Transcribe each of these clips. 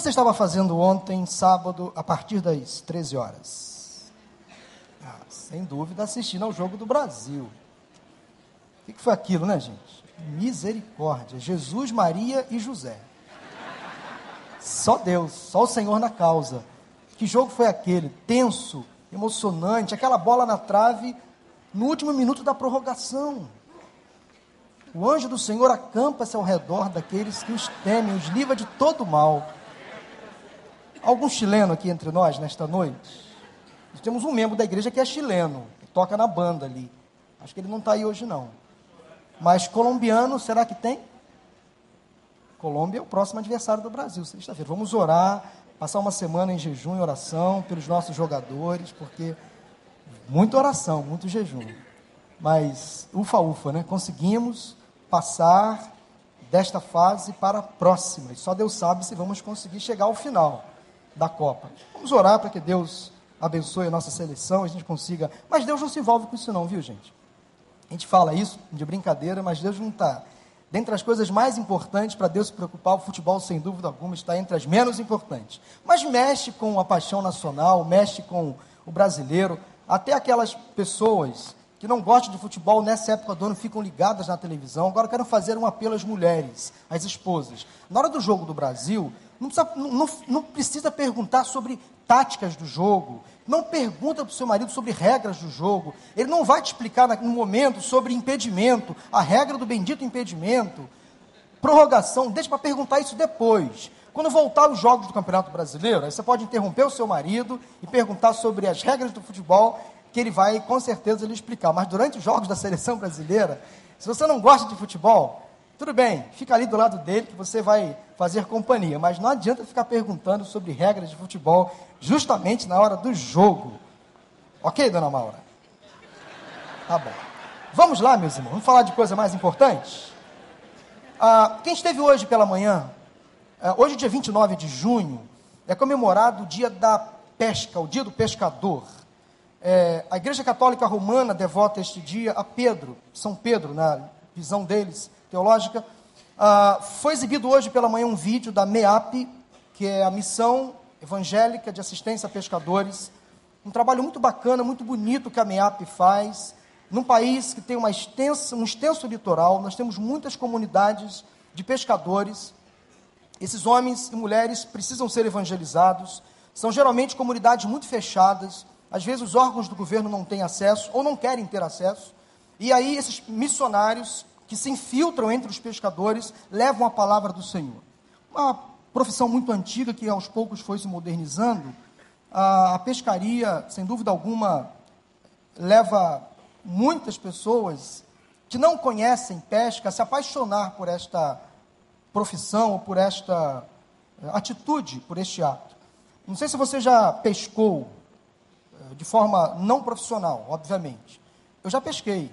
você estava fazendo ontem, sábado, a partir das 13 horas? Ah, sem dúvida, assistindo ao Jogo do Brasil. O que foi aquilo, né, gente? Misericórdia. Jesus, Maria e José. Só Deus, só o Senhor na causa. Que jogo foi aquele? Tenso, emocionante, aquela bola na trave no último minuto da prorrogação. O anjo do Senhor acampa-se ao redor daqueles que os temem, os livra de todo mal. Algum chileno aqui entre nós nesta noite? Nós temos um membro da igreja que é chileno, que toca na banda ali. Acho que ele não está aí hoje não. Mas colombiano, será que tem? Colômbia é o próximo adversário do Brasil, sexta-feira. Vamos orar, passar uma semana em jejum e oração pelos nossos jogadores, porque muita oração, muito jejum. Mas ufa, ufa, né? Conseguimos passar desta fase para a próxima. E só Deus sabe se vamos conseguir chegar ao final da Copa. Vamos orar para que Deus abençoe a nossa seleção, a gente consiga. Mas Deus não se envolve com isso, não, viu, gente? A gente fala isso de brincadeira, mas Deus não está. Dentre as coisas mais importantes para Deus se preocupar, o futebol, sem dúvida alguma, está entre as menos importantes. Mas mexe com a paixão nacional, mexe com o brasileiro. Até aquelas pessoas que não gostam de futebol nessa época do ano ficam ligadas na televisão. Agora quero fazer um apelo às mulheres, às esposas. Na hora do jogo do Brasil, não precisa, não, não precisa perguntar sobre táticas do jogo. Não pergunta para o seu marido sobre regras do jogo. Ele não vai te explicar no momento sobre impedimento, a regra do bendito impedimento, prorrogação. Deixa para perguntar isso depois. Quando voltar os jogos do Campeonato Brasileiro, aí você pode interromper o seu marido e perguntar sobre as regras do futebol, que ele vai com certeza lhe explicar. Mas durante os jogos da seleção brasileira, se você não gosta de futebol, tudo bem, fica ali do lado dele que você vai fazer companhia, mas não adianta ficar perguntando sobre regras de futebol justamente na hora do jogo. Ok, dona Maura? Tá bom. Vamos lá, meus irmãos, vamos falar de coisa mais importante? Ah, quem esteve hoje pela manhã, ah, hoje, dia 29 de junho, é comemorado o dia da pesca, o dia do pescador. É, a Igreja Católica Romana devota este dia a Pedro, São Pedro, na visão deles, teológica. Ah, foi exibido hoje pela manhã um vídeo da MEAP, que é a Missão Evangélica de Assistência a Pescadores. Um trabalho muito bacana, muito bonito que a MEAP faz. Num país que tem uma extensa, um extenso litoral, nós temos muitas comunidades de pescadores. Esses homens e mulheres precisam ser evangelizados. São geralmente comunidades muito fechadas. Às vezes os órgãos do governo não têm acesso ou não querem ter acesso. E aí esses missionários que se infiltram entre os pescadores, levam a palavra do Senhor. Uma profissão muito antiga que aos poucos foi se modernizando. A, pescaria, sem dúvida alguma, leva muitas pessoas que não conhecem pesca a se apaixonar por esta profissão ou por esta eh, atitude, por este ato. Não sei se você já pescou eh, de forma não profissional, obviamente. Eu já pesquei.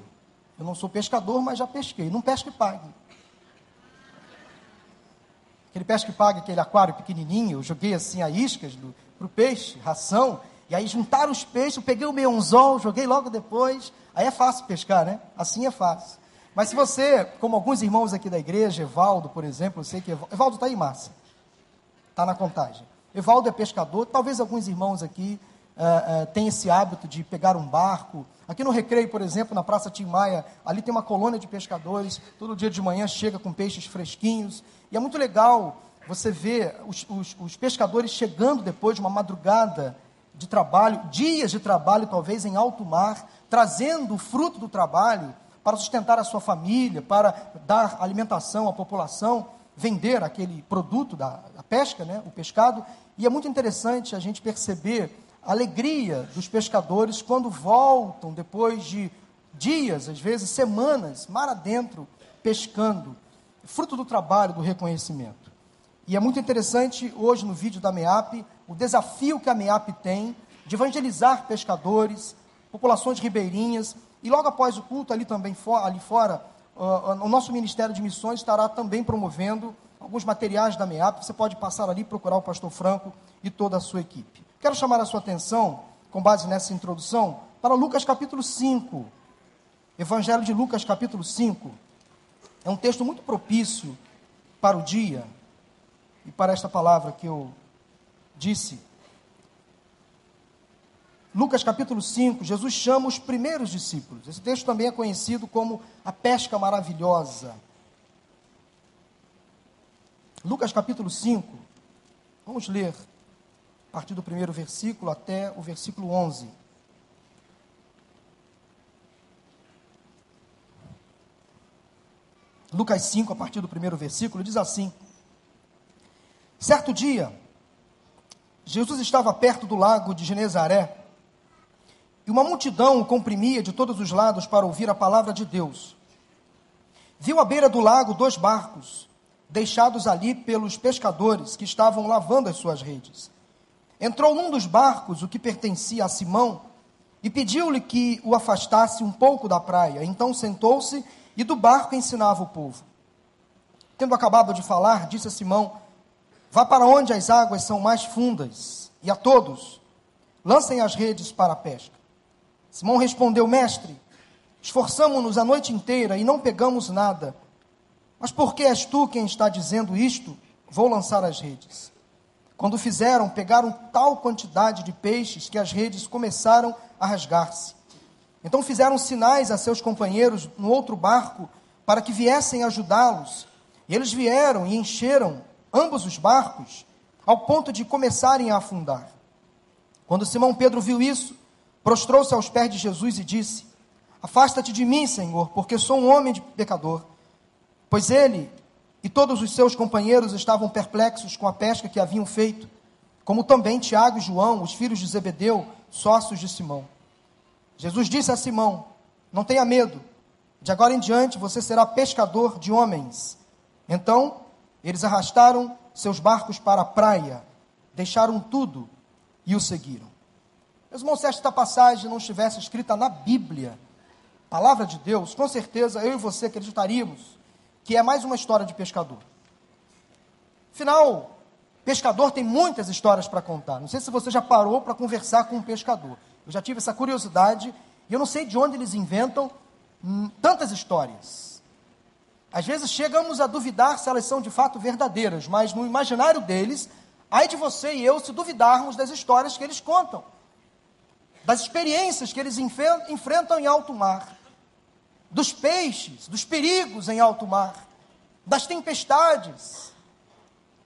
Eu não sou pescador, mas já pesquei. Não pesque e pague. Aquele pesque e pague, aquele aquário pequenininho, eu joguei assim a iscas para o peixe, ração, e aí juntaram os peixes, eu peguei o meu anzol, joguei logo depois. Aí é fácil pescar, né? Assim é fácil. Mas se você, como alguns irmãos aqui da igreja, Evaldo, por exemplo, eu sei que Evaldo está aí, massa. Está na contagem. Evaldo é pescador, talvez alguns irmãos aqui uh, uh, tenham esse hábito de pegar um barco, Aqui no Recreio, por exemplo, na Praça Tim Maia, ali tem uma colônia de pescadores, todo dia de manhã chega com peixes fresquinhos, e é muito legal você ver os, os, os pescadores chegando depois de uma madrugada de trabalho, dias de trabalho talvez em alto mar, trazendo o fruto do trabalho para sustentar a sua família, para dar alimentação à população, vender aquele produto da, da pesca, né, o pescado, e é muito interessante a gente perceber alegria dos pescadores quando voltam depois de dias, às vezes semanas, mar adentro, pescando, fruto do trabalho, do reconhecimento. E é muito interessante hoje no vídeo da MEAP o desafio que a MEAP tem de evangelizar pescadores, populações ribeirinhas, e logo após o culto ali também ali fora, uh, o nosso Ministério de Missões estará também promovendo alguns materiais da MEAP. Você pode passar ali procurar o pastor Franco e toda a sua equipe. Quero chamar a sua atenção, com base nessa introdução, para Lucas capítulo 5. Evangelho de Lucas capítulo 5. É um texto muito propício para o dia. e para esta palavra que eu disse. Lucas capítulo 5, Jesus chama os primeiros discípulos. Esse texto também é conhecido como a pesca maravilhosa. Lucas capítulo 5, vamos ler a partir do primeiro versículo até o versículo 11. Lucas 5, a partir do primeiro versículo, diz assim: Certo dia, Jesus estava perto do lago de Genezaré e uma multidão o comprimia de todos os lados para ouvir a palavra de Deus. Viu à beira do lago dois barcos, deixados ali pelos pescadores que estavam lavando as suas redes. Entrou num dos barcos, o que pertencia a Simão, e pediu-lhe que o afastasse um pouco da praia. Então sentou-se e do barco ensinava o povo. Tendo acabado de falar, disse a Simão: Vá para onde as águas são mais fundas, e a todos lancem as redes para a pesca. Simão respondeu: Mestre, esforçamo-nos a noite inteira e não pegamos nada. Mas por que és tu quem está dizendo isto? Vou lançar as redes. Quando fizeram, pegaram tal quantidade de peixes que as redes começaram a rasgar-se. Então fizeram sinais a seus companheiros no outro barco para que viessem ajudá-los. E eles vieram e encheram ambos os barcos, ao ponto de começarem a afundar. Quando Simão Pedro viu isso, prostrou-se aos pés de Jesus e disse: Afasta-te de mim, Senhor, porque sou um homem de pecador. Pois ele e todos os seus companheiros estavam perplexos com a pesca que haviam feito, como também Tiago e João, os filhos de Zebedeu, sócios de Simão. Jesus disse a Simão: Não tenha medo, de agora em diante você será pescador de homens. Então, eles arrastaram seus barcos para a praia, deixaram tudo e o seguiram. Meus irmãos, se esta passagem não estivesse escrita na Bíblia, palavra de Deus, com certeza eu e você acreditaríamos que é mais uma história de pescador. Afinal, pescador tem muitas histórias para contar. Não sei se você já parou para conversar com um pescador. Eu já tive essa curiosidade e eu não sei de onde eles inventam tantas histórias. Às vezes chegamos a duvidar se elas são de fato verdadeiras, mas no imaginário deles, ai de você e eu se duvidarmos das histórias que eles contam das experiências que eles enfrentam em alto mar, dos peixes, dos perigos em alto mar, das tempestades,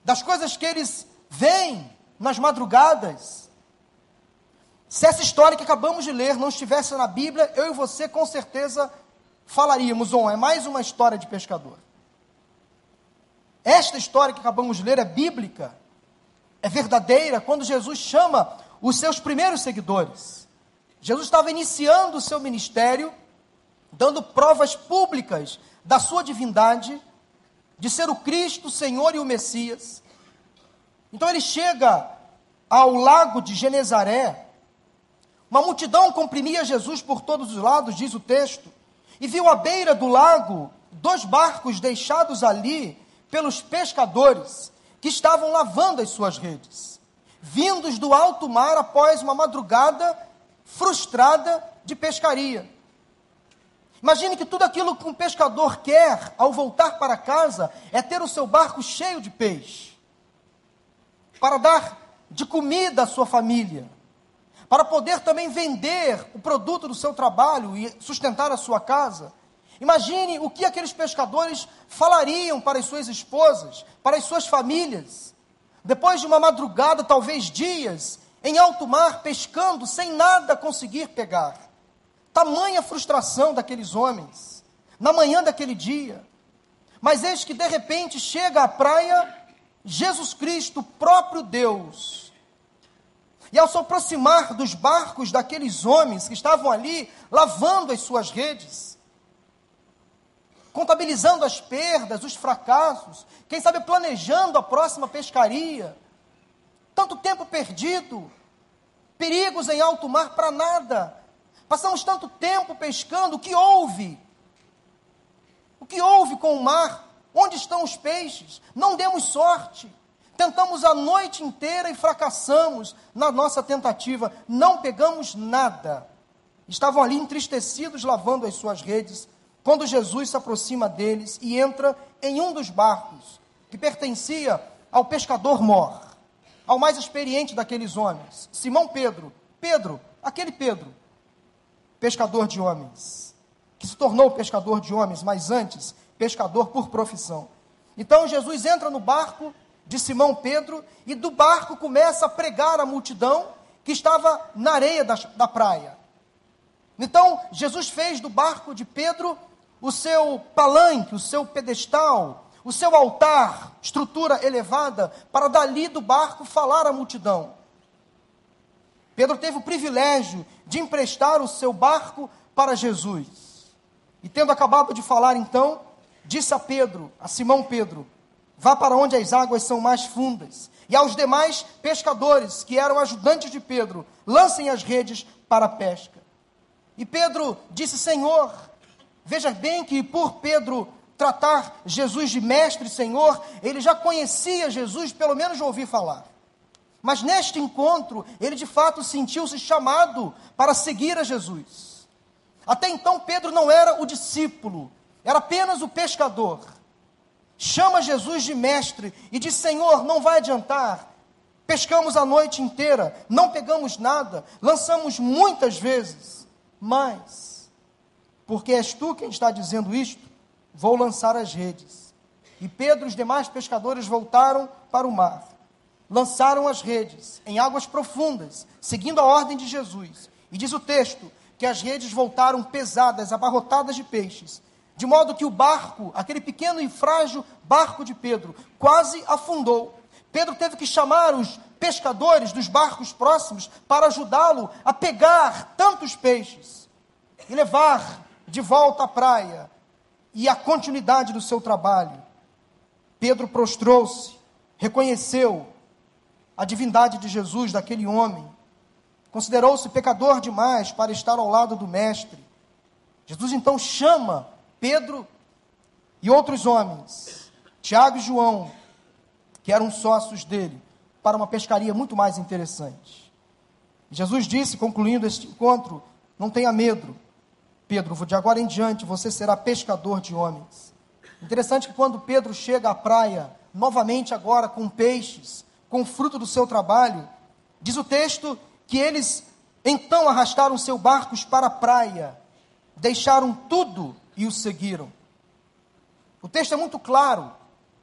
das coisas que eles veem nas madrugadas. Se essa história que acabamos de ler não estivesse na Bíblia, eu e você com certeza falaríamos: oh, é mais uma história de pescador. Esta história que acabamos de ler é bíblica, é verdadeira, quando Jesus chama os seus primeiros seguidores. Jesus estava iniciando o seu ministério, dando provas públicas da sua divindade, de ser o Cristo, o Senhor e o Messias. Então ele chega ao lago de Genezaré, uma multidão comprimia Jesus por todos os lados, diz o texto, e viu à beira do lago dois barcos deixados ali pelos pescadores que estavam lavando as suas redes, vindos do alto mar após uma madrugada frustrada de pescaria. Imagine que tudo aquilo que um pescador quer ao voltar para casa é ter o seu barco cheio de peixe, para dar de comida à sua família, para poder também vender o produto do seu trabalho e sustentar a sua casa. Imagine o que aqueles pescadores falariam para as suas esposas, para as suas famílias, depois de uma madrugada, talvez dias, em alto mar, pescando, sem nada conseguir pegar. Tamanha frustração daqueles homens, na manhã daquele dia. Mas eis que de repente chega à praia Jesus Cristo, próprio Deus. E ao se aproximar dos barcos daqueles homens que estavam ali lavando as suas redes, contabilizando as perdas, os fracassos, quem sabe planejando a próxima pescaria, tanto tempo perdido, perigos em alto mar para nada. Passamos tanto tempo pescando, o que houve? O que houve com o mar? Onde estão os peixes? Não demos sorte. Tentamos a noite inteira e fracassamos na nossa tentativa. Não pegamos nada. Estavam ali entristecidos lavando as suas redes, quando Jesus se aproxima deles e entra em um dos barcos, que pertencia ao pescador mor, ao mais experiente daqueles homens, Simão Pedro. Pedro, aquele Pedro, pescador de homens, que se tornou pescador de homens, mas antes, pescador por profissão. Então Jesus entra no barco de Simão Pedro e do barco começa a pregar a multidão que estava na areia da, da praia. Então Jesus fez do barco de Pedro o seu palanque, o seu pedestal, o seu altar, estrutura elevada, para dali do barco falar à multidão. Pedro teve o privilégio de emprestar o seu barco para Jesus. E tendo acabado de falar, então, disse a Pedro, a Simão Pedro: Vá para onde as águas são mais fundas, e aos demais pescadores que eram ajudantes de Pedro, lancem as redes para a pesca. E Pedro disse: Senhor, veja bem que por Pedro tratar Jesus de mestre e senhor, ele já conhecia Jesus, pelo menos de ouvir falar. Mas neste encontro, ele de fato sentiu-se chamado para seguir a Jesus. Até então, Pedro não era o discípulo, era apenas o pescador. Chama Jesus de mestre e diz: Senhor, não vai adiantar. Pescamos a noite inteira, não pegamos nada, lançamos muitas vezes, mas, porque és tu quem está dizendo isto, vou lançar as redes. E Pedro e os demais pescadores voltaram para o mar. Lançaram as redes em águas profundas, seguindo a ordem de Jesus. E diz o texto que as redes voltaram pesadas, abarrotadas de peixes, de modo que o barco, aquele pequeno e frágil barco de Pedro, quase afundou. Pedro teve que chamar os pescadores dos barcos próximos para ajudá-lo a pegar tantos peixes e levar de volta à praia e a continuidade do seu trabalho. Pedro prostrou-se, reconheceu a divindade de Jesus, daquele homem. Considerou-se pecador demais para estar ao lado do Mestre. Jesus então chama Pedro e outros homens, Tiago e João, que eram sócios dele, para uma pescaria muito mais interessante. Jesus disse, concluindo este encontro: Não tenha medo, Pedro, de agora em diante você será pescador de homens. Interessante que quando Pedro chega à praia, novamente agora com peixes, com fruto do seu trabalho, diz o texto que eles então arrastaram seus barcos para a praia, deixaram tudo e o seguiram. O texto é muito claro.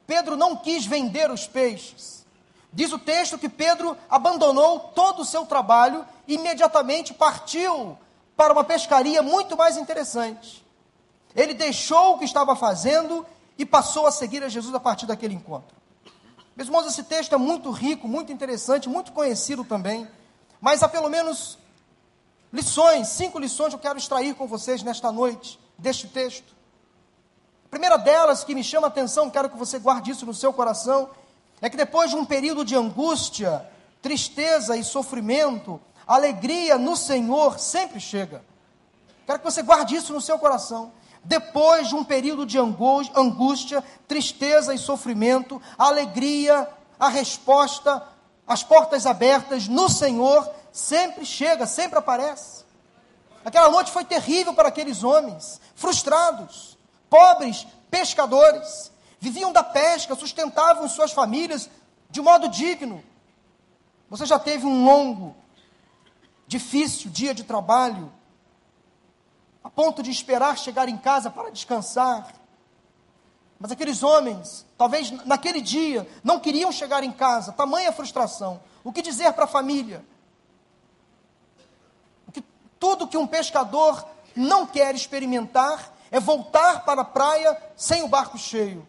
Pedro não quis vender os peixes. Diz o texto que Pedro abandonou todo o seu trabalho e imediatamente partiu para uma pescaria muito mais interessante. Ele deixou o que estava fazendo e passou a seguir a Jesus a partir daquele encontro. Meus irmãos, esse texto é muito rico, muito interessante, muito conhecido também, mas há pelo menos lições, cinco lições que eu quero extrair com vocês nesta noite deste texto. A primeira delas que me chama a atenção, quero que você guarde isso no seu coração, é que depois de um período de angústia, tristeza e sofrimento, alegria no Senhor sempre chega. Quero que você guarde isso no seu coração. Depois de um período de angústia, tristeza e sofrimento, a alegria, a resposta, as portas abertas no Senhor sempre chega, sempre aparece. Aquela noite foi terrível para aqueles homens, frustrados, pobres, pescadores, viviam da pesca, sustentavam suas famílias de modo digno. Você já teve um longo difícil dia de trabalho, a ponto de esperar chegar em casa para descansar. Mas aqueles homens, talvez naquele dia, não queriam chegar em casa, tamanha frustração. O que dizer para a família? Que, tudo que um pescador não quer experimentar é voltar para a praia sem o barco cheio.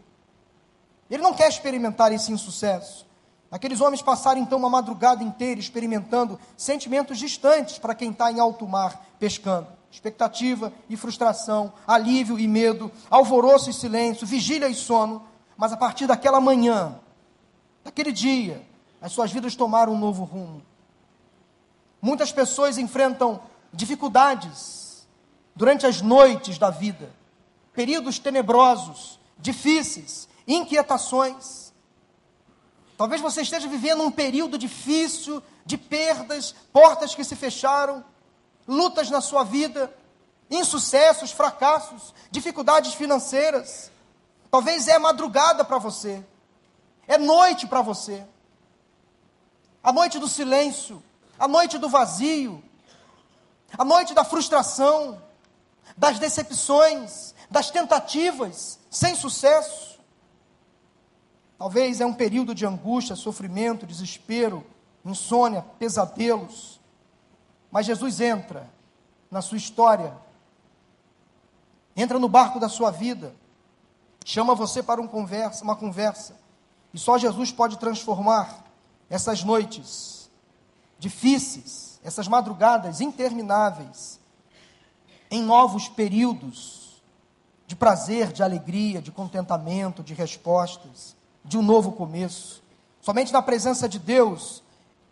Ele não quer experimentar esse insucesso. Aqueles homens passaram então uma madrugada inteira experimentando sentimentos distantes para quem está em alto mar pescando. Expectativa e frustração, alívio e medo, alvoroço e silêncio, vigília e sono. Mas a partir daquela manhã, daquele dia, as suas vidas tomaram um novo rumo. Muitas pessoas enfrentam dificuldades durante as noites da vida, períodos tenebrosos, difíceis, inquietações. Talvez você esteja vivendo um período difícil, de perdas, portas que se fecharam, lutas na sua vida, insucessos, fracassos, dificuldades financeiras. Talvez é madrugada para você. É noite para você. A noite do silêncio, a noite do vazio, a noite da frustração, das decepções, das tentativas sem sucesso. Talvez é um período de angústia, sofrimento, desespero, insônia, pesadelos. Mas Jesus entra na sua história, entra no barco da sua vida, chama você para um conversa, uma conversa, e só Jesus pode transformar essas noites difíceis, essas madrugadas intermináveis, em novos períodos de prazer, de alegria, de contentamento, de respostas, de um novo começo. Somente na presença de Deus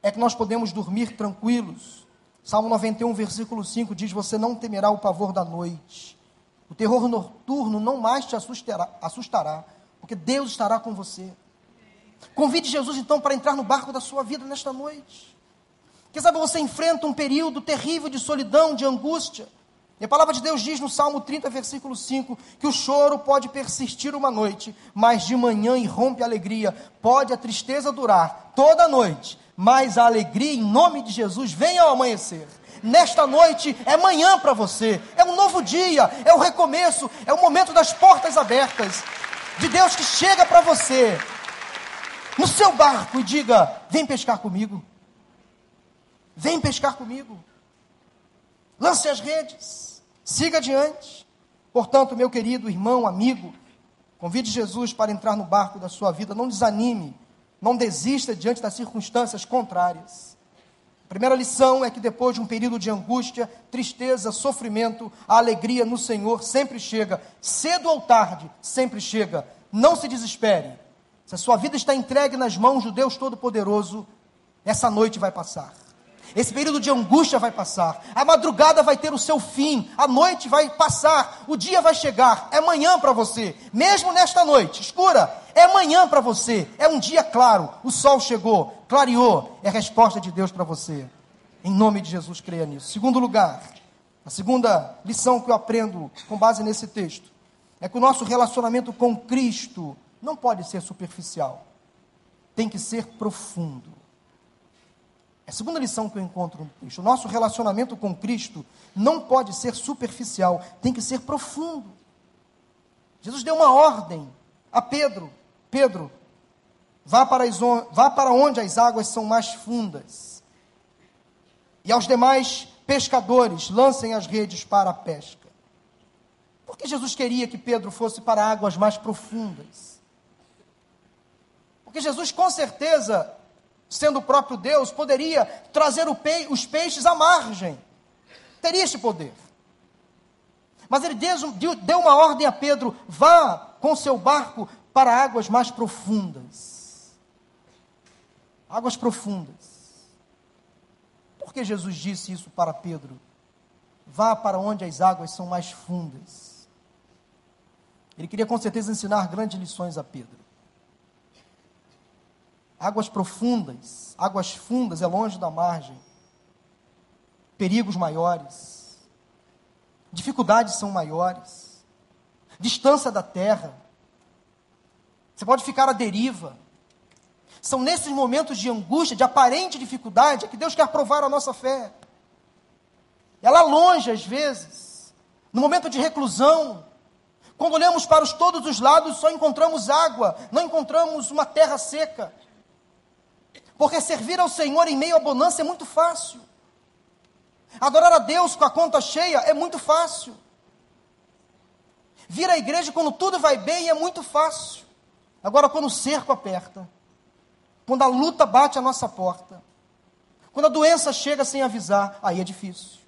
é que nós podemos dormir tranquilos. Salmo 91, versículo 5 diz: Você não temerá o pavor da noite, o terror noturno não mais te assustará, assustará porque Deus estará com você. Convide Jesus então para entrar no barco da sua vida nesta noite. Quem sabe você enfrenta um período terrível de solidão, de angústia. E a palavra de Deus diz no Salmo 30, versículo 5, que o choro pode persistir uma noite, mas de manhã irrompe a alegria. Pode a tristeza durar toda a noite, mas a alegria em nome de Jesus vem ao amanhecer. Nesta noite é manhã para você, é um novo dia, é o recomeço, é o momento das portas abertas, de Deus que chega para você no seu barco e diga: Vem pescar comigo, vem pescar comigo, lance as redes. Siga adiante. Portanto, meu querido irmão, amigo, convide Jesus para entrar no barco da sua vida. Não desanime, não desista diante das circunstâncias contrárias. A primeira lição é que depois de um período de angústia, tristeza, sofrimento, a alegria no Senhor sempre chega. Cedo ou tarde, sempre chega. Não se desespere. Se a sua vida está entregue nas mãos do Deus Todo-Poderoso, essa noite vai passar. Esse período de angústia vai passar. A madrugada vai ter o seu fim. A noite vai passar. O dia vai chegar. É manhã para você. Mesmo nesta noite escura, é manhã para você. É um dia claro. O sol chegou, clareou. É a resposta de Deus para você. Em nome de Jesus, creia nisso. Segundo lugar, a segunda lição que eu aprendo com base nesse texto é que o nosso relacionamento com Cristo não pode ser superficial. Tem que ser profundo. É a segunda lição que eu encontro no texto. O nosso relacionamento com Cristo não pode ser superficial, tem que ser profundo. Jesus deu uma ordem a Pedro: Pedro, vá para, as, vá para onde as águas são mais fundas. E aos demais pescadores, lancem as redes para a pesca. Por que Jesus queria que Pedro fosse para águas mais profundas? Porque Jesus, com certeza, sendo o próprio Deus, poderia trazer os peixes à margem. Teria esse poder. Mas ele deu uma ordem a Pedro: vá com seu barco para águas mais profundas. Águas profundas. Por que Jesus disse isso para Pedro? Vá para onde as águas são mais fundas. Ele queria com certeza ensinar grandes lições a Pedro. Águas profundas, águas fundas é longe da margem. Perigos maiores. Dificuldades são maiores. Distância da terra. Você pode ficar à deriva. São nesses momentos de angústia, de aparente dificuldade, que Deus quer provar a nossa fé. Ela longe, às vezes, no momento de reclusão, quando olhamos para os todos os lados, só encontramos água, não encontramos uma terra seca. Porque servir ao Senhor em meio à bonança é muito fácil. Adorar a Deus com a conta cheia é muito fácil. Vir à igreja quando tudo vai bem é muito fácil. Agora, quando o cerco aperta, quando a luta bate à nossa porta, quando a doença chega sem avisar, aí é difícil.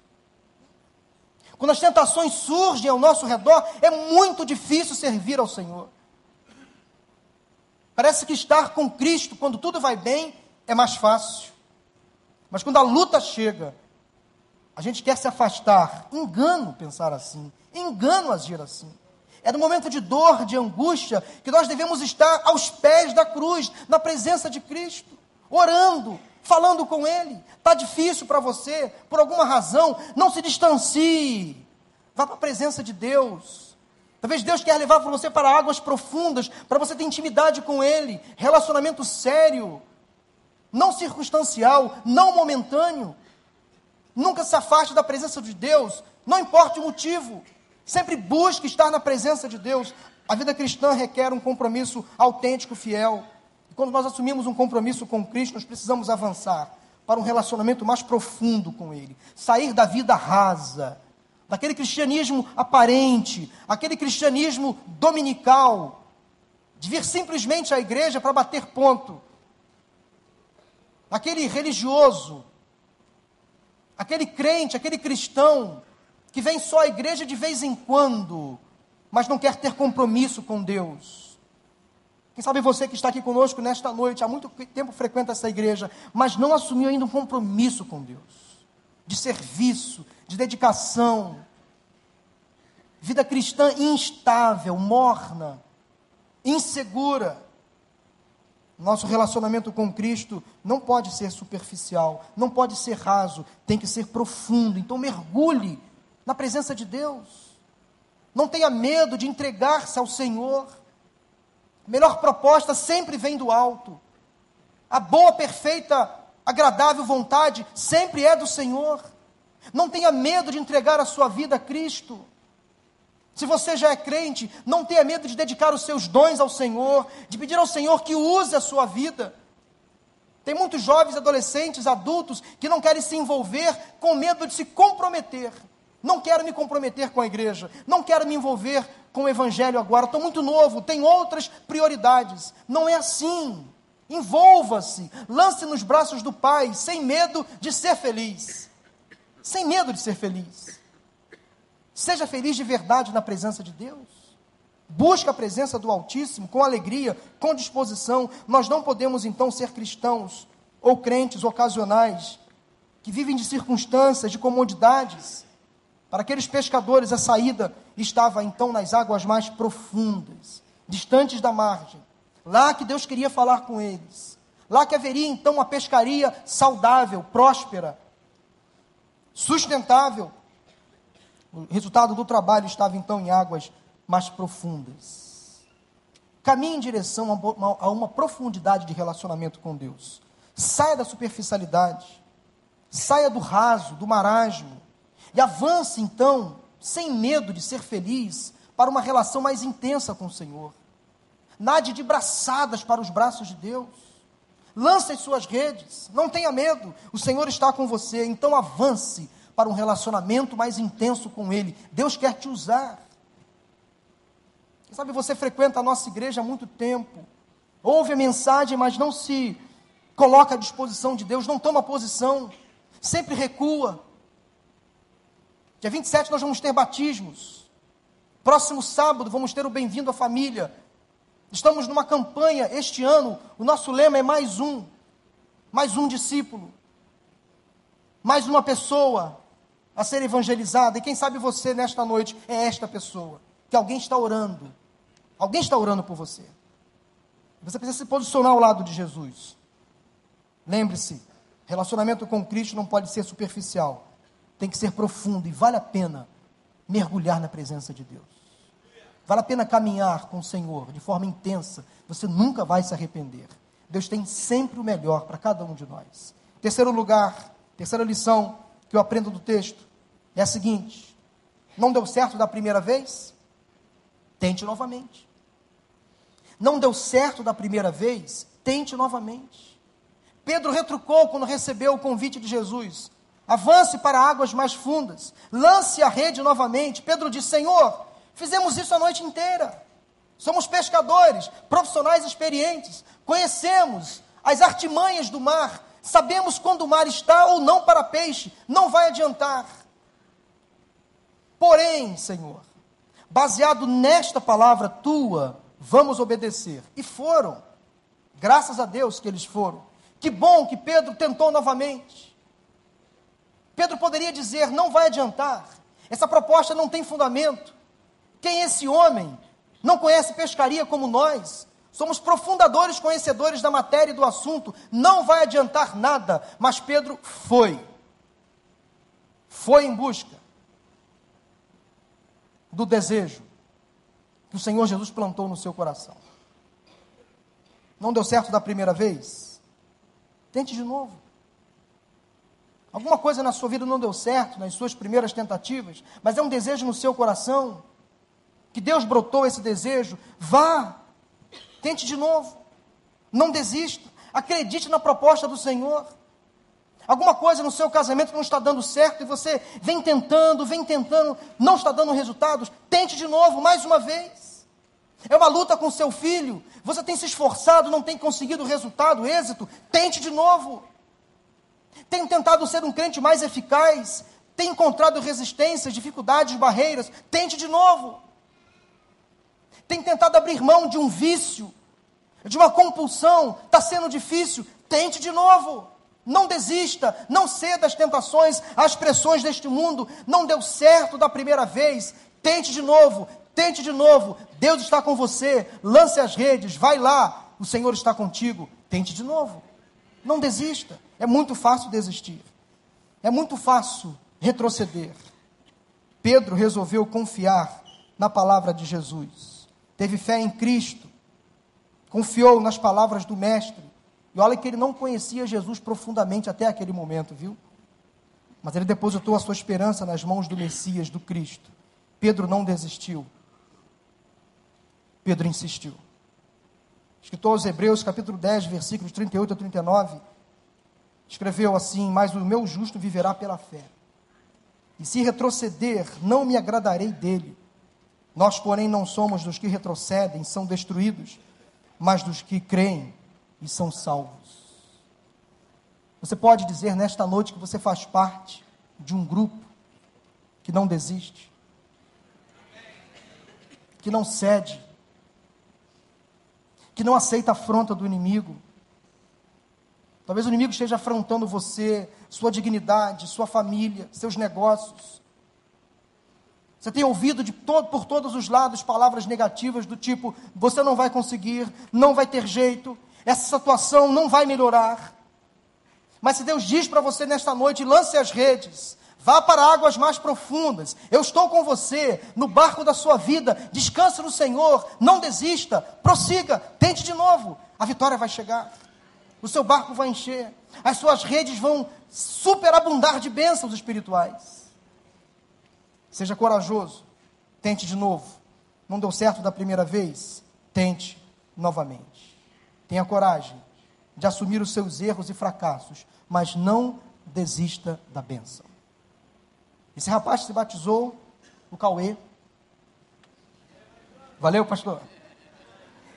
Quando as tentações surgem ao nosso redor, é muito difícil servir ao Senhor. Parece que estar com Cristo, quando tudo vai bem, é mais fácil. Mas quando a luta chega, a gente quer se afastar. Engano pensar assim. Engano agir assim. É no momento de dor, de angústia, que nós devemos estar aos pés da cruz, na presença de Cristo, orando, falando com Ele. Está difícil para você, por alguma razão, não se distancie. Vá para a presença de Deus. Talvez Deus quer levar você para águas profundas, para você ter intimidade com Ele, relacionamento sério, não circunstancial, não momentâneo. Nunca se afaste da presença de Deus, não importa o motivo. Sempre busque estar na presença de Deus. A vida cristã requer um compromisso autêntico, fiel. E quando nós assumimos um compromisso com Cristo, nós precisamos avançar para um relacionamento mais profundo com Ele. Sair da vida rasa, daquele cristianismo aparente, aquele cristianismo dominical, de vir simplesmente à igreja para bater ponto, aquele religioso, aquele crente, aquele cristão que vem só à igreja de vez em quando, mas não quer ter compromisso com Deus. Quem sabe você que está aqui conosco nesta noite, há muito tempo frequenta essa igreja, mas não assumiu ainda um compromisso com Deus, de serviço, de dedicação. Vida cristã instável, morna, insegura. Nosso relacionamento com Cristo não pode ser superficial, não pode ser raso, tem que ser profundo. Então mergulhe na presença de Deus. Não tenha medo de entregar-se ao Senhor. A melhor proposta sempre vem do alto. A boa, perfeita, agradável vontade sempre é do Senhor. Não tenha medo de entregar a sua vida a Cristo. Se você já é crente, não tenha medo de dedicar os seus dons ao Senhor, de pedir ao Senhor que use a sua vida. Tem muitos jovens, adolescentes, adultos que não querem se envolver com medo de se comprometer. Não quero me comprometer com a igreja, não quero me envolver com o evangelho agora, estou muito novo, tenho outras prioridades. Não é assim. Envolva-se, lance nos braços do Pai, sem medo de ser feliz. Sem medo de ser feliz. Seja feliz de verdade na presença de Deus. Busque a presença do Altíssimo com alegria, com disposição. Nós não podemos então ser cristãos ou crentes ocasionais que vivem de circunstâncias, de comodidades. Para aqueles pescadores, a saída estava então nas águas mais profundas, distantes da margem. Lá que Deus queria falar com eles. Lá que haveria então uma pescaria saudável, próspera, sustentável, o resultado do trabalho estava então em águas mais profundas. Caminhe em direção a uma, profundidade de relacionamento com Deus. Saia da superficialidade. Saia do raso, do marasmo. E avance então, sem medo de ser feliz, para uma relação mais intensa com o Senhor. Nade de braçadas para os braços de Deus. Lance as suas redes. Não tenha medo. O Senhor está com você. Então avance para um relacionamento mais intenso com Ele. Deus quer te usar. Sabe, você frequenta a nossa igreja há muito tempo, ouve a mensagem, mas não se coloca à disposição de Deus, não toma posição, sempre recua. Dia 27 nós vamos ter batismos. Próximo sábado vamos ter o Bem-vindo à Família. Estamos numa campanha este ano, o nosso lema é mais um, mais um discípulo, mais uma pessoa a ser evangelizada. E quem sabe você, nesta noite, é esta pessoa. Que alguém está orando. Alguém está orando por você. Você precisa se posicionar ao lado de Jesus. Lembre-se, relacionamento com Cristo não pode ser superficial. Tem que ser profundo e vale a pena mergulhar na presença de Deus. Vale a pena caminhar com o Senhor de forma intensa. Você nunca vai se arrepender. Deus tem sempre o melhor para cada um de nós. Terceiro lugar, terceira lição que eu aprendo do texto é a seguinte: não deu certo da primeira vez? Tente novamente. Não deu certo da primeira vez? Tente novamente. Pedro retrucou quando recebeu o convite de Jesus. Avance para águas mais fundas, lance a rede novamente. Pedro disse: Senhor, fizemos isso a noite inteira. Somos pescadores, profissionais experientes, conhecemos as artimanhas do mar, sabemos quando o mar está ou não para peixe, não vai adiantar. Porém, Senhor, baseado nesta palavra tua, vamos obedecer. E foram. Graças a Deus que eles foram. Que bom que Pedro tentou novamente. Pedro poderia dizer: não vai adiantar. Essa proposta não tem fundamento. Quem é esse homem? Não conhece pescaria como nós. Somos profundadores conhecedores da matéria e do assunto. Não vai adiantar nada. Mas Pedro foi. Foi em busca do desejo, que o Senhor Jesus plantou no seu coração. Não deu certo da primeira vez? Tente de novo. Alguma coisa na sua vida não deu certo nas suas primeiras tentativas, mas é um desejo no seu coração, que Deus brotou esse desejo, vá, tente de novo, não desista, acredite na proposta do Senhor. Alguma coisa no seu casamento não está dando certo e você vem tentando, vem tentando, não está dando resultados, tente de novo, mais uma vez. É uma luta com seu filho, você tem se esforçado, não tem conseguido resultado, êxito, tente de novo. Tem tentado ser um crente mais eficaz, tem encontrado resistências, dificuldades, barreiras, tente de novo. Tem tentado abrir mão de um vício, de uma compulsão, está sendo difícil, tente de novo. Não desista, não ceda às tentações, às pressões deste mundo. Não deu certo da primeira vez, tente de novo, tente de novo. Deus está com você, lance as redes, vai lá, o Senhor está contigo, tente de novo. Não desista. É muito fácil desistir. É muito fácil retroceder. Pedro resolveu confiar na palavra de Jesus. Teve fé em Cristo. Confiou nas palavras do Mestre. E olha que ele não conhecia Jesus profundamente até aquele momento, viu? Mas ele depositou a sua esperança nas mãos do Messias, do Cristo. Pedro não desistiu. Pedro insistiu. Escritor aos Hebreus, capítulo 10, versículos 38 a 39 escreveu assim: Mas o meu justo viverá pela fé. E se retroceder, não me agradarei dele. Nós, porém, não somos dos que retrocedem, são destruídos, mas dos que creem e são salvos. Você pode dizer nesta noite que você faz parte de um grupo que não desiste, que não cede, que não aceita a afronta do inimigo, Talvez o inimigo esteja afrontando você, sua dignidade, sua família, seus negócios. Você tem ouvido de todo, por todos os lados palavras negativas do tipo: você não vai conseguir, não vai ter jeito, essa situação não vai melhorar. Mas se Deus diz para você nesta noite, lance as redes, vá para águas mais profundas, eu estou com você no barco da sua vida, descanse no Senhor, não desista, prossiga, tente de novo, a vitória vai chegar o seu barco vai encher, as suas redes vão superabundar de bênçãos espirituais. Seja corajoso, tente de novo. Não deu certo da primeira vez? Tente novamente. Tenha coragem de assumir os seus erros e fracassos, mas não desista da bênção. Esse rapaz se batizou, o Cauê. Valeu, pastor?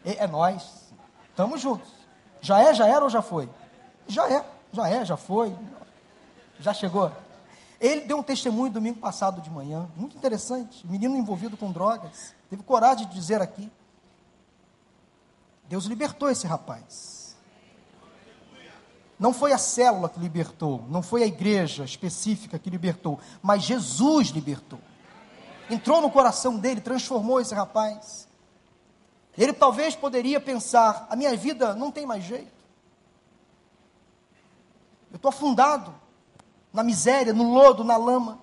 É, é nós. Estamos juntos. Já é, já era ou já foi? Já é, já é, já foi. Já chegou. Ele deu um testemunho domingo passado de manhã, muito interessante. Menino envolvido com drogas. Teve coragem de dizer aqui. Deus libertou esse rapaz. Não foi a célula que libertou, não foi a igreja específica que libertou, mas Jesus libertou. Entrou no coração dele, transformou esse rapaz. Ele talvez poderia pensar: a minha vida não tem mais jeito. Eu estou afundado na miséria, no lodo, na lama.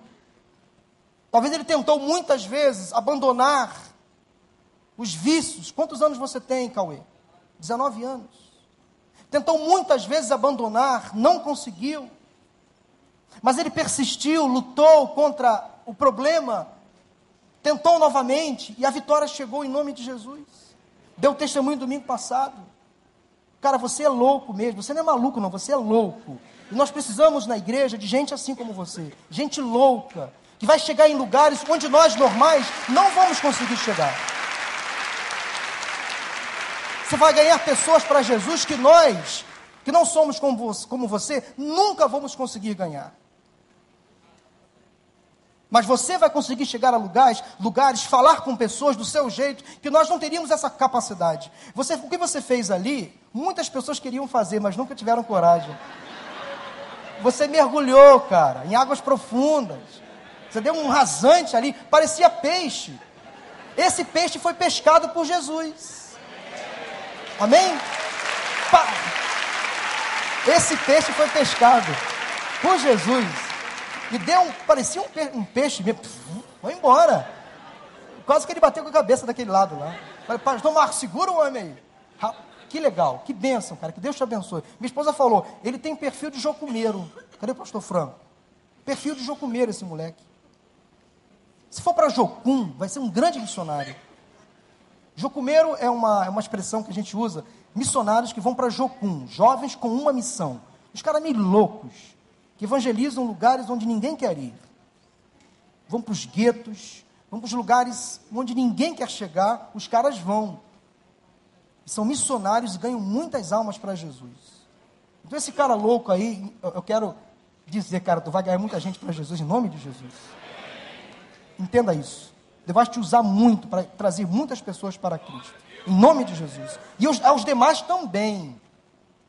Talvez ele tentou muitas vezes abandonar os vícios. Quantos anos você tem, Cauê? 19 anos. Tentou muitas vezes abandonar, não conseguiu. Mas ele persistiu, lutou contra o problema, tentou novamente e a vitória chegou em nome de Jesus. Deu testemunho domingo passado. Cara, você é louco mesmo. Você não é maluco, não. Você é louco. E nós precisamos na igreja de gente assim como você. Gente louca. Que vai chegar em lugares onde nós normais não vamos conseguir chegar. Você vai ganhar pessoas para Jesus que nós, que não somos como você, nunca vamos conseguir ganhar. Mas você vai conseguir chegar a lugares, lugares, falar com pessoas do seu jeito, que nós não teríamos essa capacidade. Você, o que você fez ali, muitas pessoas queriam fazer, mas nunca tiveram coragem. Você mergulhou, cara, em águas profundas. Você deu um rasante ali, parecia peixe. Esse peixe foi pescado por Jesus. Amém? Pa Esse peixe foi pescado por Jesus. E deu um, parecia um, um peixe, foi embora. Quase que ele bateu com a cabeça daquele lado lá. Falei, pastor Marcos, segura o homem aí. Que legal, que bênção, cara, que Deus te abençoe. Minha esposa falou, ele tem perfil de jocumeiro. Cadê o pastor Franco? Perfil de jocumeiro esse moleque. Se for para Jocum, vai ser um grande missionário. Jocumeiro é uma, é uma expressão que a gente usa, missionários que vão para Jocum, jovens com uma missão. Os caras meio loucos, que evangelizam lugares onde ninguém quer ir. Vão para os guetos, vão para os lugares onde ninguém quer chegar, os caras vão. São missionários e ganham muitas almas para Jesus. Então esse cara louco aí, eu quero dizer, cara, tu vai ganhar muita gente para Jesus em nome de Jesus. Entenda isso. Deus vai te usar muito para trazer muitas pessoas para Cristo. Em nome de Jesus. E os, aos demais também.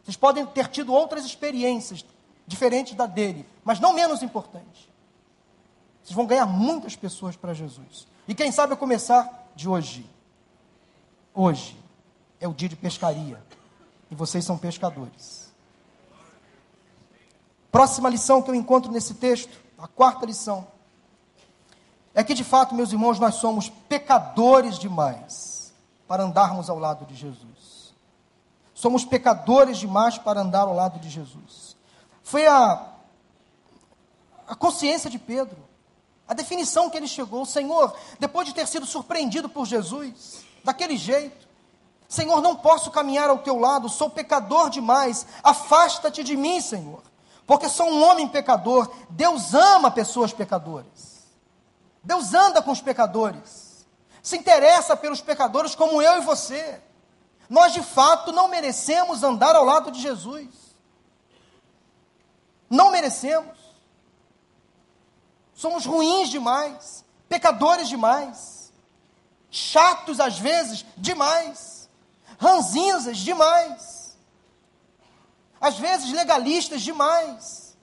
Vocês podem ter tido outras experiências diferentes da dele, mas não menos importantes. Vocês vão ganhar muitas pessoas para Jesus. E quem sabe começar de hoje. Hoje é o dia de pescaria. E vocês são pescadores. Próxima lição que eu encontro nesse texto, a quarta lição, é que de fato, meus irmãos, nós somos pecadores demais para andarmos ao lado de Jesus. Somos pecadores demais para andar ao lado de Jesus. Foi a, a consciência de Pedro, a definição que ele chegou. Senhor, depois de ter sido surpreendido por Jesus, daquele jeito, Senhor, não posso caminhar ao teu lado, sou pecador demais, afasta-te de mim, Senhor, porque sou um homem pecador. Deus ama pessoas pecadoras, Deus anda com os pecadores, se interessa pelos pecadores como eu e você. Nós de fato não merecemos andar ao lado de Jesus. Não merecemos. Somos ruins demais, pecadores demais, chatos às vezes demais, ranzinzas demais, às vezes legalistas demais.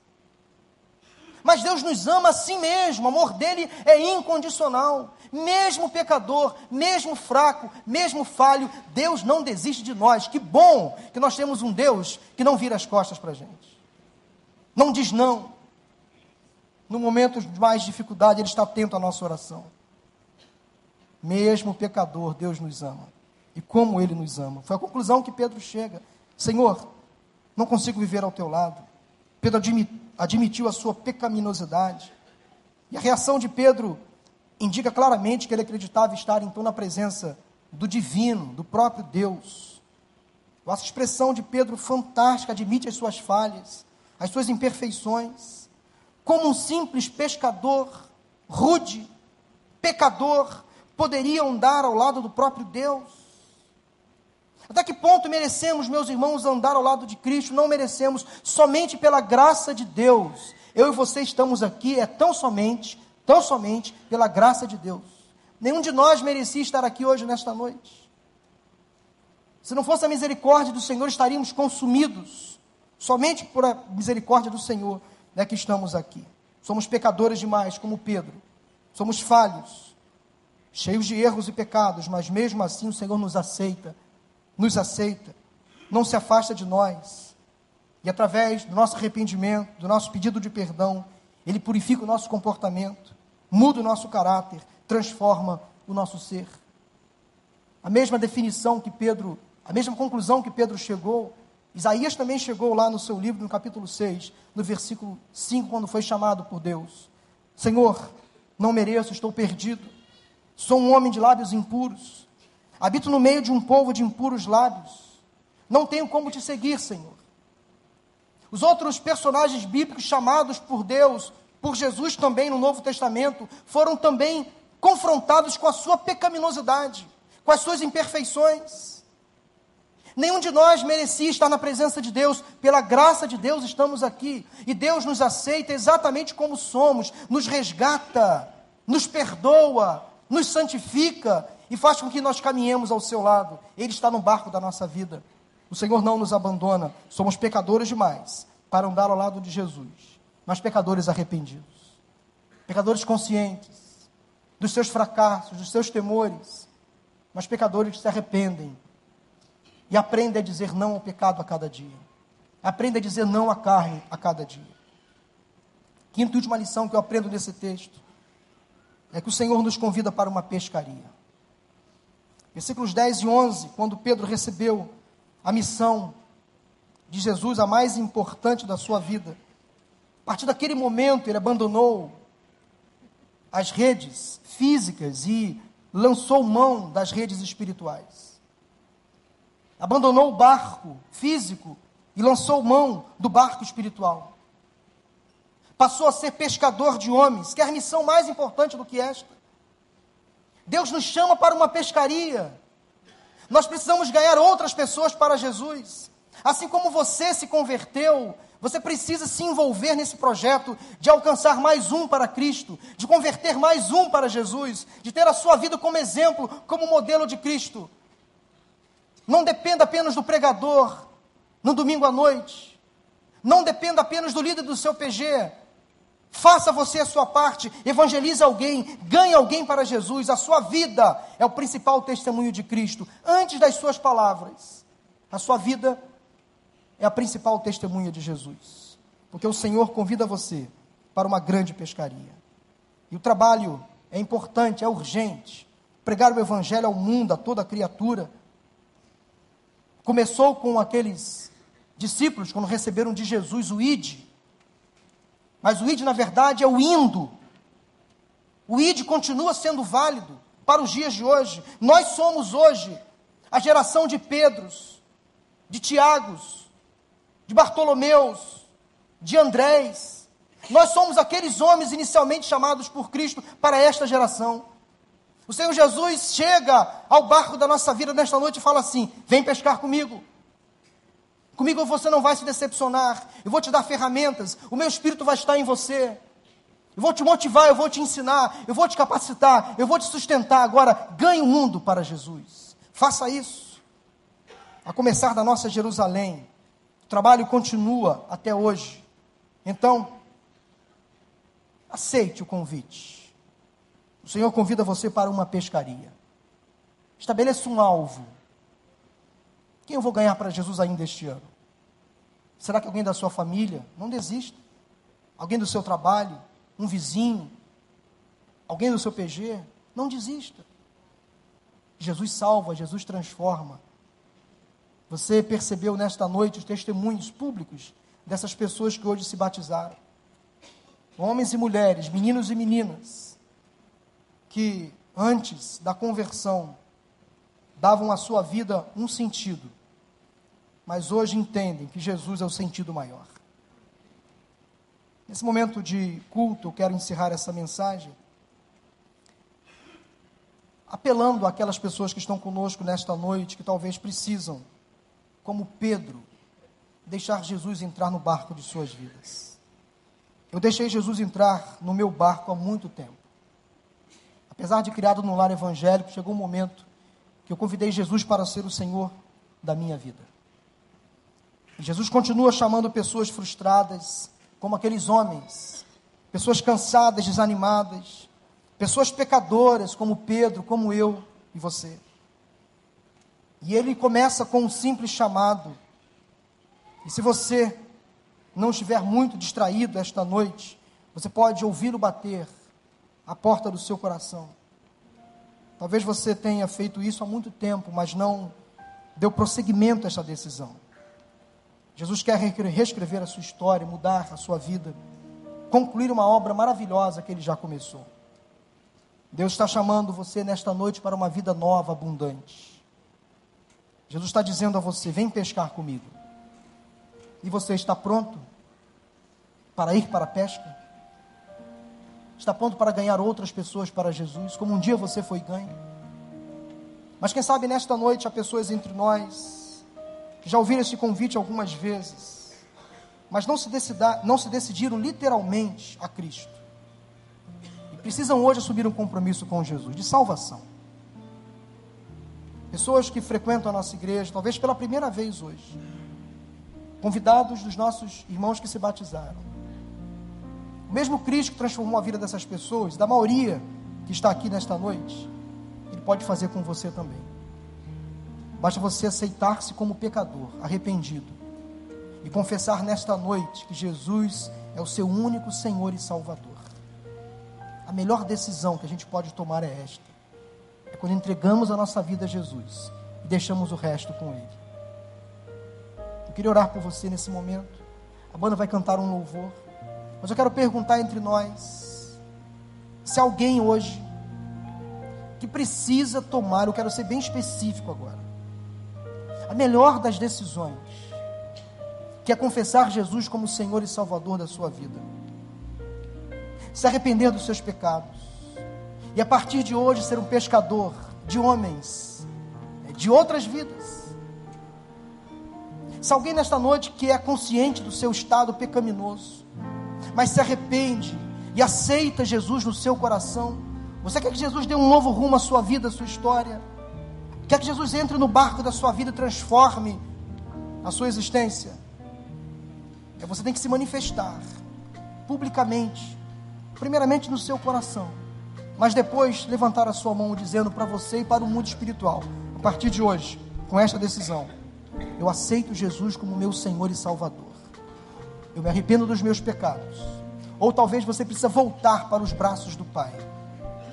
Mas Deus nos ama assim mesmo, o amor dele é incondicional. Mesmo pecador, mesmo fraco, mesmo falho, Deus não desiste de nós. Que bom que nós temos um Deus que não vira as costas para a gente. Não diz não. No momento de mais dificuldade, Ele está atento à nossa oração. Mesmo pecador, Deus nos ama. E como Ele nos ama. Foi a conclusão que Pedro chega. Senhor, não consigo viver ao teu lado. Pedro admitiu a sua pecaminosidade. E a reação de Pedro indica claramente que ele acreditava estar então na presença do divino, do próprio Deus. Essa expressão de Pedro fantástica admite as suas falhas, as suas imperfeições. Como um simples pescador, rude, pecador, poderia andar ao lado do próprio Deus? Até que ponto merecemos, meus irmãos, andar ao lado de Cristo? Não merecemos, somente pela graça de Deus. Eu e você estamos aqui, é tão somente tão somente pela graça de Deus. Nenhum de nós merecia estar aqui hoje, nesta noite. Se não fosse a misericórdia do Senhor, estaríamos consumidos. Somente por a misericórdia do Senhor é que estamos aqui. Somos pecadores demais, como Pedro. Somos falhos, cheios de erros e pecados, mas mesmo assim o Senhor nos aceita, nos aceita, não se afasta de nós. E através do nosso arrependimento, do nosso pedido de perdão, Ele purifica o nosso comportamento muda o nosso caráter, transforma o nosso ser. A mesma definição que Pedro, a mesma conclusão que Pedro chegou, Isaías também chegou lá no seu livro, no capítulo 6, no versículo 5, quando foi chamado por Deus: Senhor, não mereço, estou perdido, sou um homem de lábios impuros, habito no meio de um povo de impuros lábios, não tenho como te seguir, Senhor. Os outros personagens bíblicos chamados por Deus por Jesus também no Novo Testamento, foram também confrontados com a sua pecaminosidade, com as suas imperfeições. Nenhum de nós merecia estar na presença de Deus, pela graça de Deus estamos aqui, e Deus nos aceita exatamente como somos, nos resgata, nos perdoa, nos santifica e faz com que nós caminhemos ao seu lado. Ele está no barco da nossa vida. O Senhor não nos abandona, somos pecadores demais para andar ao lado de Jesus. Mas pecadores arrependidos, pecadores conscientes dos seus fracassos, dos seus temores, mas pecadores que se arrependem e aprendem a dizer não ao pecado a cada dia, aprendem a dizer não à carne a cada dia. Quinta e última lição que eu aprendo nesse texto é que o Senhor nos convida para uma pescaria. Versículos 10 e 11, quando Pedro recebeu a missão de Jesus, a mais importante da sua vida, a partir daquele momento ele abandonou as redes físicas e lançou mão das redes espirituais. Abandonou o barco físico e lançou mão do barco espiritual. Passou a ser pescador de homens. Quer missão mais importante do que esta? Deus nos chama para uma pescaria. Nós precisamos ganhar outras pessoas para Jesus. Assim como você se converteu, você precisa se envolver nesse projeto de alcançar mais um para Cristo, de converter mais um para Jesus, de ter a sua vida como exemplo, como modelo de Cristo. Não dependa apenas do pregador no domingo à noite. Não dependa apenas do líder do seu PG. Faça você a sua parte, evangelize alguém, ganhe alguém para Jesus. A sua vida é o principal testemunho de Cristo, antes das suas palavras. A sua vida é a principal testemunha de Jesus, porque o Senhor convida você para uma grande pescaria. E o trabalho é importante, é urgente. Pregar o evangelho ao mundo, a toda criatura. Começou com aqueles discípulos quando receberam de Jesus o id, mas o id, na verdade, é o indo. O id continua sendo válido para os dias de hoje. Nós somos hoje a geração de Pedros, de Tiagos, de Bartolomeus, de Andrés. Nós somos aqueles homens inicialmente chamados por Cristo para esta geração. O Senhor Jesus chega ao barco da nossa vida nesta noite e fala assim: Vem pescar comigo. Comigo você não vai se decepcionar. Eu vou te dar ferramentas. O meu espírito vai estar em você. Eu vou te motivar, eu vou te ensinar, eu vou te capacitar, eu vou te sustentar. Agora, ganhe o mundo para Jesus. Faça isso. A começar da nossa Jerusalém. O trabalho continua até hoje. Então, aceite o convite. O Senhor convida você para uma pescaria. Estabeleça um alvo quem eu vou ganhar para Jesus ainda este ano? Será que alguém da sua família? Não desista. Alguém do seu trabalho? Um vizinho? Alguém do seu PG? Não desista. Jesus salva, Jesus transforma. Você percebeu nesta noite os testemunhos públicos dessas pessoas que hoje se batizaram. Homens e mulheres, meninos e meninas, que antes da conversão davam à sua vida um sentido mas hoje entendem que Jesus é o sentido maior. Nesse momento de culto, eu quero encerrar essa mensagem apelando àquelas pessoas que estão conosco nesta noite, que talvez precisam, como Pedro, deixar Jesus entrar no barco de suas vidas. Eu deixei Jesus entrar no meu barco há muito tempo. Apesar de criado num lar evangélico, chegou um momento que eu convidei Jesus para ser o Senhor da minha vida. Jesus continua chamando pessoas frustradas, como aqueles homens, pessoas cansadas, desanimadas, pessoas pecadoras, como Pedro, como eu e você. E ele começa com um simples chamado. E se você não estiver muito distraído esta noite, você pode ouvi-lo bater a porta do seu coração. Talvez você tenha feito isso há muito tempo, mas não deu prosseguimento a esta decisão. Jesus quer reescrever a sua história, mudar a sua vida, concluir uma obra maravilhosa que ele já começou. Deus está chamando você nesta noite para uma vida nova, abundante. Jesus está dizendo a você: vem pescar comigo. E você está pronto para ir para a pesca? Está pronto para ganhar outras pessoas para Jesus, como um dia você foi ganho? Mas quem sabe nesta noite há pessoas entre nós já ouviram esse convite algumas vezes, mas não se, decida, não se decidiram literalmente a Cristo. E precisam hoje assumir um compromisso com Jesus, de salvação. Pessoas que frequentam a nossa igreja, talvez pela primeira vez hoje, convidados dos nossos irmãos que se batizaram. O mesmo Cristo que transformou a vida dessas pessoas, da maioria que está aqui nesta noite, Ele pode fazer com você também. Basta você aceitar-se como pecador, arrependido, e confessar nesta noite que Jesus é o seu único Senhor e Salvador. Amém. melhor decisão que a gente pode tomar é esta: é quando entregamos a nossa vida a Jesus e deixamos o resto com Ele. Eu queria orar por você nesse momento. A banda vai cantar um louvor, mas eu quero perguntar entre nós se alguém hoje que precisa tomar, eu quero ser bem específico agora, a melhor das decisões, que é confessar Jesus como Senhor e Salvador da sua vida, se arrepender dos seus pecados, e a partir de hoje ser um pescador de homens, de outras vidas. Se alguém nesta noite que é consciente do seu estado pecaminoso, mas se arrepende e aceita Jesus no seu coração, você quer que Jesus dê um novo rumo à sua vida, à sua história? Quer que Jesus entre no barco da sua vida e transforme a sua existência? É você tem que se manifestar publicamente, primeiramente no seu coração, mas depois levantar a sua mão dizendo para você e para o mundo espiritual: a partir de hoje, com esta decisão, eu aceito Jesus como meu Senhor e Salvador. Eu me arrependo dos meus pecados. Ou talvez você precisa voltar para os braços do Pai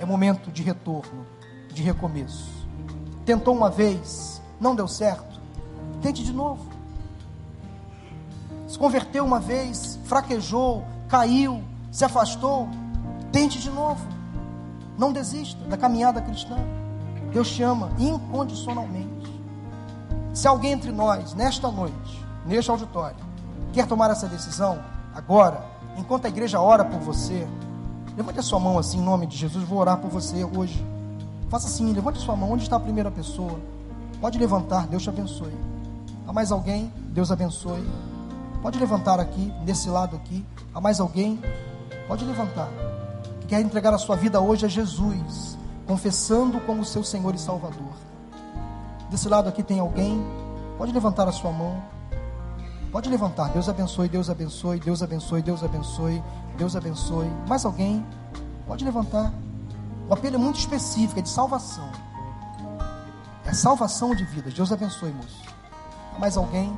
é momento de retorno, de recomeço. Tentou uma vez, não deu certo, tente de novo. Se converteu uma vez, fraquejou, caiu, se afastou, tente de novo. Não desista da caminhada cristã. Deus te ama incondicionalmente. Se alguém entre nós, nesta noite, neste auditório, quer tomar essa decisão, agora, enquanto a igreja ora por você, Levante a sua mão assim, em nome de Jesus. Vou orar por você hoje. Faça assim, levante a sua mão. Onde está a primeira pessoa? Pode levantar, Deus te abençoe. Há mais alguém? Deus abençoe. Pode levantar aqui, desse lado aqui. Há mais alguém? Pode levantar. Que quer entregar a sua vida hoje a Jesus, confessando como seu Senhor e Salvador. Desse lado aqui tem alguém? Pode levantar a sua mão. Pode levantar. Deus abençoe, Deus abençoe, Deus abençoe, Deus abençoe. Deus abençoe. Mais alguém? Pode levantar. O apelo é muito específico, é de salvação. É salvação de vidas. Deus abençoe, moço. Mais alguém?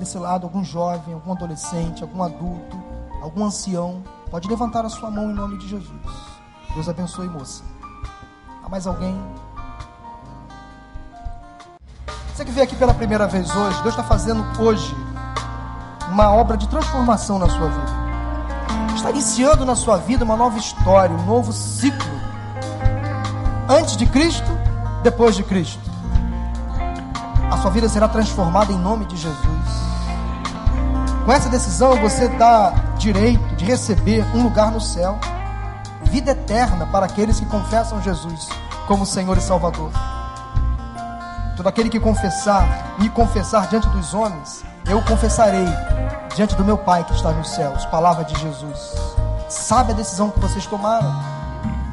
Desse lado, algum jovem, algum adolescente, algum adulto, algum ancião. Pode levantar a sua mão em nome de Jesus. Deus abençoe, moça. Há mais alguém? Você que veio aqui pela primeira vez hoje, Deus está fazendo hoje uma obra de transformação na sua vida está iniciando na sua vida uma nova história, um novo ciclo. Antes de Cristo, depois de Cristo. A sua vida será transformada em nome de Jesus. Com essa decisão, você dá direito de receber um lugar no céu, vida eterna para aqueles que confessam Jesus como Senhor e Salvador. Todo aquele que confessar, me confessar diante dos homens, eu confessarei diante do meu Pai que está nos céus. Palavra de Jesus. Sabe a decisão que vocês tomaram?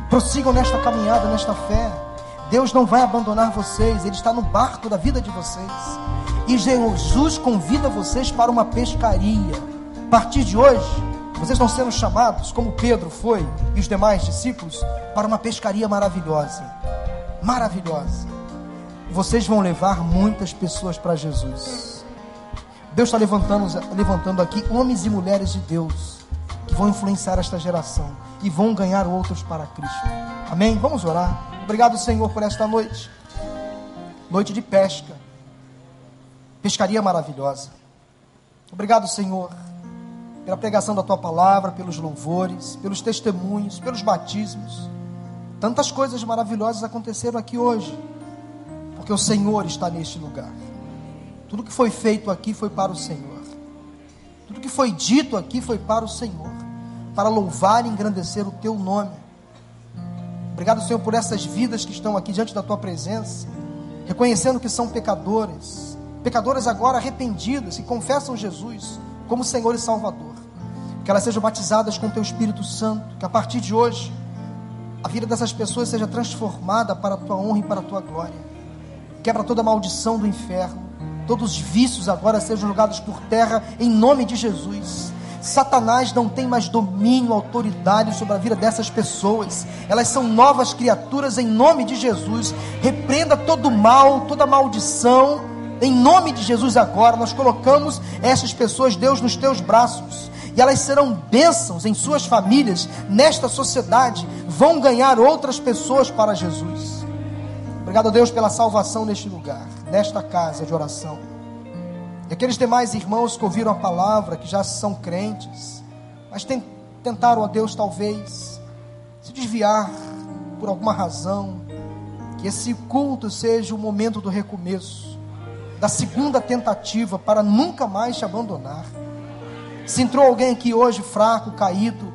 Prossigam nesta caminhada, nesta fé. Deus não vai abandonar vocês, Ele está no barco da vida de vocês. E Jesus convida vocês para uma pescaria. A partir de hoje, vocês estão sendo chamados, como Pedro foi e os demais discípulos, para uma pescaria maravilhosa. Maravilhosa. Vocês vão levar muitas pessoas para Jesus. Deus está levantando, levantando aqui homens e mulheres de Deus que vão influenciar esta geração e vão ganhar outros para Cristo. Amém? Vamos orar. Obrigado, Senhor, por esta noite. Noite de pesca. Pescaria maravilhosa. Obrigado, Senhor, pela pregação da tua palavra, pelos louvores, pelos testemunhos, pelos batismos. Tantas coisas maravilhosas aconteceram aqui hoje, porque o Senhor está neste lugar. Tudo que foi feito aqui foi para o Senhor. Tudo que foi dito aqui foi para o Senhor, para louvar e engrandecer o teu nome. Obrigado, Senhor, por essas vidas que estão aqui diante da tua presença, reconhecendo que são pecadores, pecadoras agora arrependidas e confessam Jesus como Senhor e Salvador. Que elas sejam batizadas com teu Espírito Santo, que a partir de hoje a vida dessas pessoas seja transformada para a tua honra e para a tua glória. Quebra toda maldição do inferno todos os vícios agora sejam jogados por terra em nome de Jesus. Satanás não tem mais domínio, autoridade sobre a vida dessas pessoas. Elas são novas criaturas em nome de Jesus. Repreenda todo mal, toda maldição. Em nome de Jesus agora, nós colocamos essas pessoas, Deus, nos teus braços. e elas serão bênçãos em suas famílias, nesta sociedade, vão ganhar outras pessoas para Jesus. Obrigado a Deus pela salvação neste lugar, nesta casa de oração. E aqueles demais irmãos que ouviram a palavra, que já são crentes, mas tentaram a Deus talvez se desviar por alguma razão, que esse culto seja o momento do recomeço, da segunda tentativa para nunca mais te abandonar. Se entrou alguém aqui hoje fraco, caído,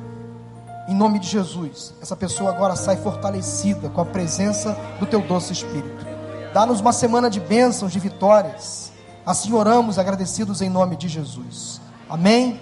em nome de Jesus, essa pessoa agora sai fortalecida com a presença do teu doce Espírito. Dá-nos uma semana de bênçãos, de vitórias. Assim oramos agradecidos em nome de Jesus. Amém.